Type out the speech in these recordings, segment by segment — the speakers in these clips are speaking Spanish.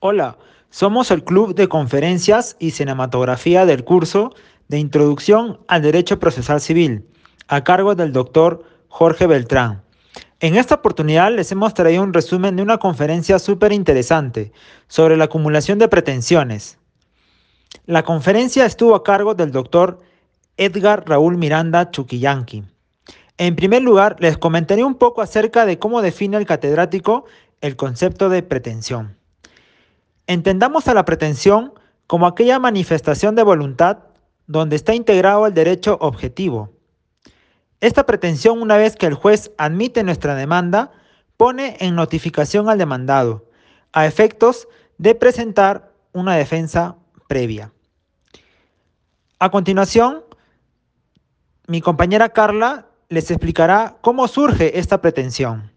Hola, somos el Club de Conferencias y Cinematografía del curso de Introducción al Derecho Procesal Civil, a cargo del doctor Jorge Beltrán. En esta oportunidad les hemos traído un resumen de una conferencia súper interesante sobre la acumulación de pretensiones. La conferencia estuvo a cargo del doctor Edgar Raúl Miranda Chuquillanqui. En primer lugar, les comentaré un poco acerca de cómo define el catedrático el concepto de pretensión. Entendamos a la pretensión como aquella manifestación de voluntad donde está integrado el derecho objetivo, esta pretensión, una vez que el juez admite nuestra demanda, pone en notificación al demandado, a efectos de presentar una defensa previa. A continuación, mi compañera Carla les explicará cómo surge esta pretensión.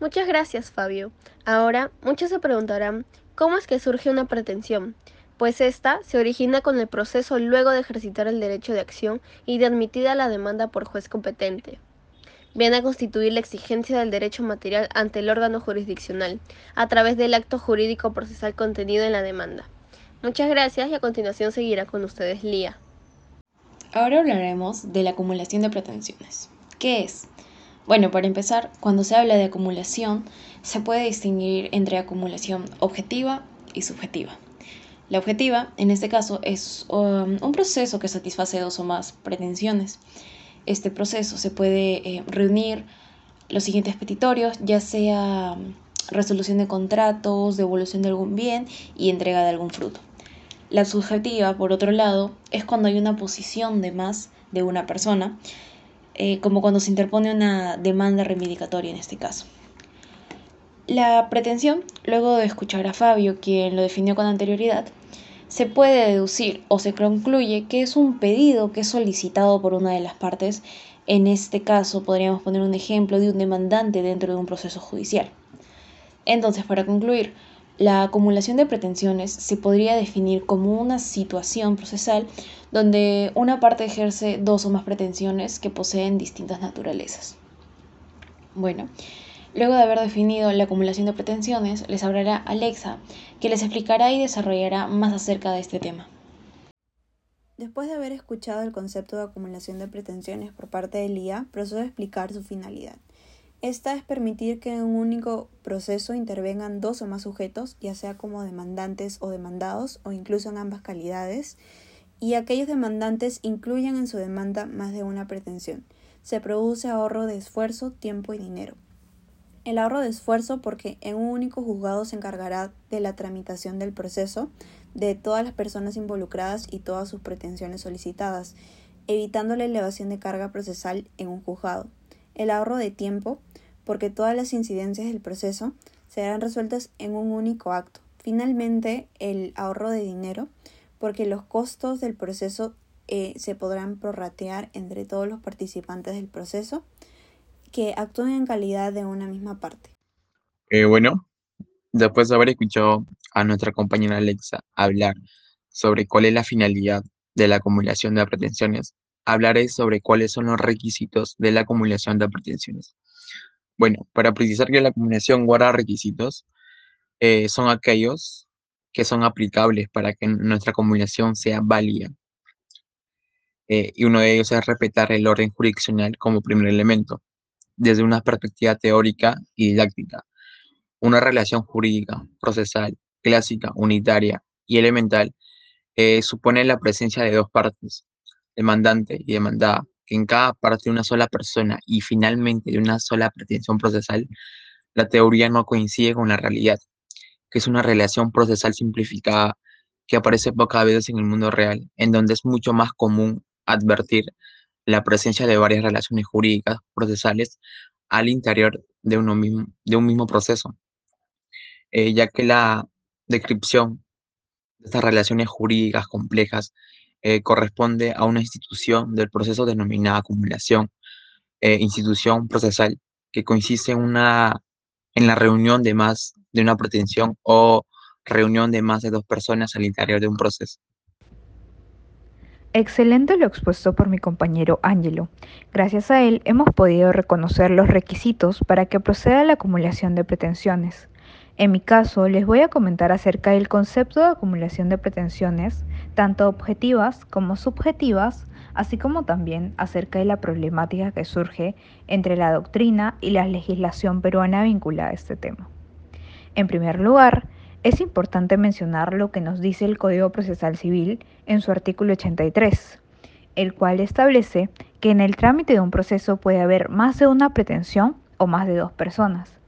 Muchas gracias, Fabio. Ahora, muchos se preguntarán, ¿cómo es que surge una pretensión? pues ésta se origina con el proceso luego de ejercitar el derecho de acción y de admitida la demanda por juez competente. Viene a constituir la exigencia del derecho material ante el órgano jurisdiccional, a través del acto jurídico procesal contenido en la demanda. Muchas gracias y a continuación seguirá con ustedes Lía. Ahora hablaremos de la acumulación de pretensiones. ¿Qué es? Bueno, para empezar, cuando se habla de acumulación, se puede distinguir entre acumulación objetiva y subjetiva. La objetiva, en este caso, es um, un proceso que satisface dos o más pretensiones. Este proceso se puede eh, reunir los siguientes petitorios, ya sea um, resolución de contratos, devolución de algún bien y entrega de algún fruto. La subjetiva, por otro lado, es cuando hay una posición de más de una persona, eh, como cuando se interpone una demanda reivindicatoria en este caso. La pretensión, luego de escuchar a Fabio, quien lo definió con anterioridad, se puede deducir o se concluye que es un pedido que es solicitado por una de las partes. En este caso podríamos poner un ejemplo de un demandante dentro de un proceso judicial. Entonces, para concluir, la acumulación de pretensiones se podría definir como una situación procesal donde una parte ejerce dos o más pretensiones que poseen distintas naturalezas. Bueno, Luego de haber definido la acumulación de pretensiones, les hablará Alexa, que les explicará y desarrollará más acerca de este tema. Después de haber escuchado el concepto de acumulación de pretensiones por parte del IA, procedo a explicar su finalidad. Esta es permitir que en un único proceso intervengan dos o más sujetos, ya sea como demandantes o demandados, o incluso en ambas calidades, y aquellos demandantes incluyan en su demanda más de una pretensión. Se produce ahorro de esfuerzo, tiempo y dinero. El ahorro de esfuerzo porque en un único juzgado se encargará de la tramitación del proceso de todas las personas involucradas y todas sus pretensiones solicitadas, evitando la elevación de carga procesal en un juzgado. El ahorro de tiempo porque todas las incidencias del proceso serán resueltas en un único acto. Finalmente, el ahorro de dinero porque los costos del proceso eh, se podrán prorratear entre todos los participantes del proceso que actúen en calidad de una misma parte. Eh, bueno, después de haber escuchado a nuestra compañera Alexa hablar sobre cuál es la finalidad de la acumulación de pretensiones, hablaré sobre cuáles son los requisitos de la acumulación de pretensiones. Bueno, para precisar que la acumulación guarda requisitos, eh, son aquellos que son aplicables para que nuestra acumulación sea válida. Eh, y uno de ellos es respetar el orden jurisdiccional como primer elemento desde una perspectiva teórica y didáctica. Una relación jurídica, procesal, clásica, unitaria y elemental eh, supone la presencia de dos partes, demandante y demandada, que en cada parte de una sola persona y finalmente de una sola pretensión procesal, la teoría no coincide con la realidad, que es una relación procesal simplificada que aparece pocas veces en el mundo real, en donde es mucho más común advertir la presencia de varias relaciones jurídicas procesales al interior de, uno mismo, de un mismo proceso, eh, ya que la descripción de estas relaciones jurídicas complejas eh, corresponde a una institución del proceso denominada acumulación, eh, institución procesal, que consiste en, una, en la reunión de más de una pretensión o reunión de más de dos personas al interior de un proceso. Excelente lo expuesto por mi compañero Ángelo. Gracias a él hemos podido reconocer los requisitos para que proceda la acumulación de pretensiones. En mi caso, les voy a comentar acerca del concepto de acumulación de pretensiones, tanto objetivas como subjetivas, así como también acerca de la problemática que surge entre la doctrina y la legislación peruana vinculada a este tema. En primer lugar, es importante mencionar lo que nos dice el Código Procesal Civil en su artículo 83, el cual establece que en el trámite de un proceso puede haber más de una pretensión o más de dos personas.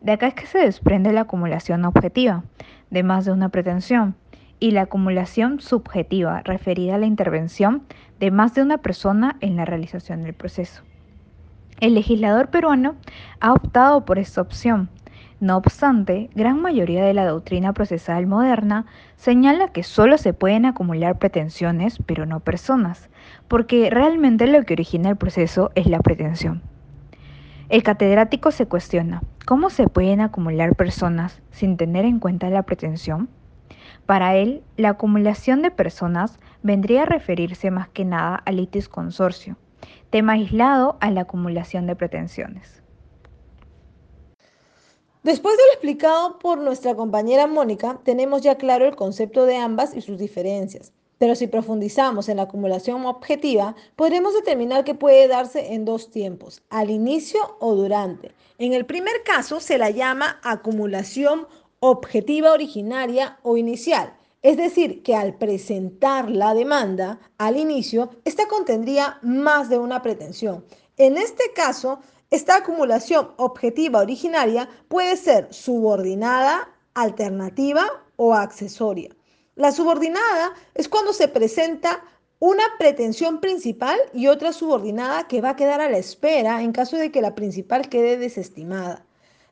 De acá es que se desprende la acumulación objetiva, de más de una pretensión, y la acumulación subjetiva, referida a la intervención de más de una persona en la realización del proceso. El legislador peruano ha optado por esta opción. No obstante, gran mayoría de la doctrina procesal moderna señala que solo se pueden acumular pretensiones, pero no personas, porque realmente lo que origina el proceso es la pretensión. El catedrático se cuestiona, ¿cómo se pueden acumular personas sin tener en cuenta la pretensión? Para él, la acumulación de personas vendría a referirse más que nada al litis consorcio, tema aislado a la acumulación de pretensiones. Después de lo explicado por nuestra compañera Mónica, tenemos ya claro el concepto de ambas y sus diferencias. Pero si profundizamos en la acumulación objetiva, podremos determinar que puede darse en dos tiempos, al inicio o durante. En el primer caso se la llama acumulación objetiva originaria o inicial. Es decir, que al presentar la demanda al inicio, esta contendría más de una pretensión. En este caso, esta acumulación objetiva originaria puede ser subordinada, alternativa o accesoria. La subordinada es cuando se presenta una pretensión principal y otra subordinada que va a quedar a la espera en caso de que la principal quede desestimada.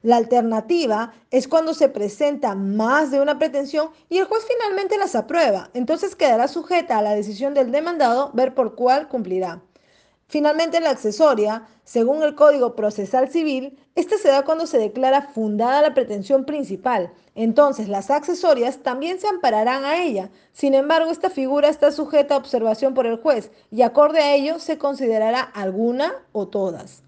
La alternativa es cuando se presenta más de una pretensión y el juez finalmente las aprueba. Entonces quedará sujeta a la decisión del demandado ver por cuál cumplirá. Finalmente, la accesoria, según el Código Procesal Civil, esta se da cuando se declara fundada la pretensión principal. Entonces, las accesorias también se ampararán a ella. Sin embargo, esta figura está sujeta a observación por el juez y acorde a ello se considerará alguna o todas.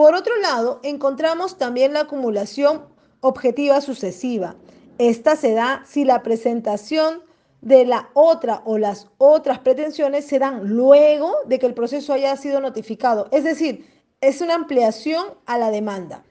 Por otro lado, encontramos también la acumulación objetiva sucesiva. Esta se da si la presentación de la otra o las otras pretensiones se dan luego de que el proceso haya sido notificado. Es decir, es una ampliación a la demanda.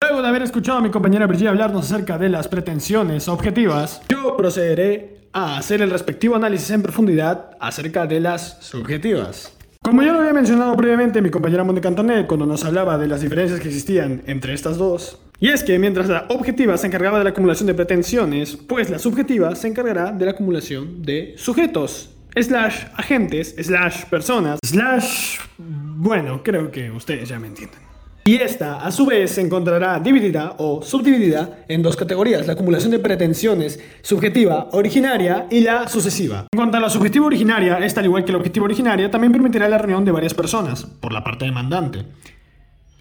Luego de haber escuchado a mi compañera Brigitte hablarnos acerca de las pretensiones objetivas, yo procederé a hacer el respectivo análisis en profundidad acerca de las subjetivas. Como ya lo había mencionado previamente mi compañera Mónica Antonet cuando nos hablaba de las diferencias que existían entre estas dos, y es que mientras la objetiva se encargaba de la acumulación de pretensiones, pues la subjetiva se encargará de la acumulación de sujetos, slash agentes, slash personas, slash... bueno, creo que ustedes ya me entienden. Y esta, a su vez, se encontrará dividida o subdividida en dos categorías, la acumulación de pretensiones subjetiva originaria y la sucesiva. En cuanto a la subjetiva originaria, esta al igual que la objetiva originaria, también permitirá la reunión de varias personas, por la parte demandante.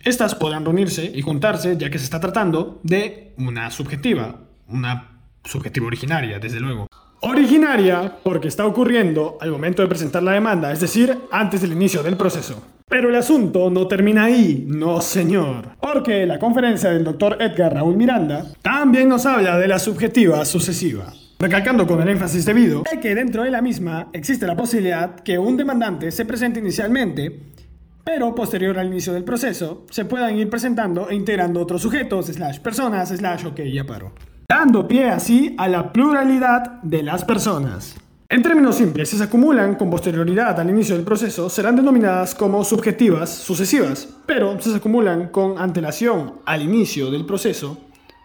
Estas podrán reunirse y juntarse ya que se está tratando de una subjetiva, una subjetiva originaria, desde luego. Originaria porque está ocurriendo al momento de presentar la demanda, es decir, antes del inicio del proceso. Pero el asunto no termina ahí, no señor. Porque la conferencia del doctor Edgar Raúl Miranda también nos habla de la subjetiva sucesiva. Recalcando con el énfasis debido de que dentro de la misma existe la posibilidad que un demandante se presente inicialmente, pero posterior al inicio del proceso se puedan ir presentando e integrando otros sujetos, slash personas, slash ok, ya paro dando pie así a la pluralidad de las personas. En términos simples, si se acumulan con posterioridad al inicio del proceso, serán denominadas como subjetivas sucesivas, pero si se acumulan con antelación al inicio del proceso,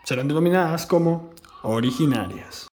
serán denominadas como originarias.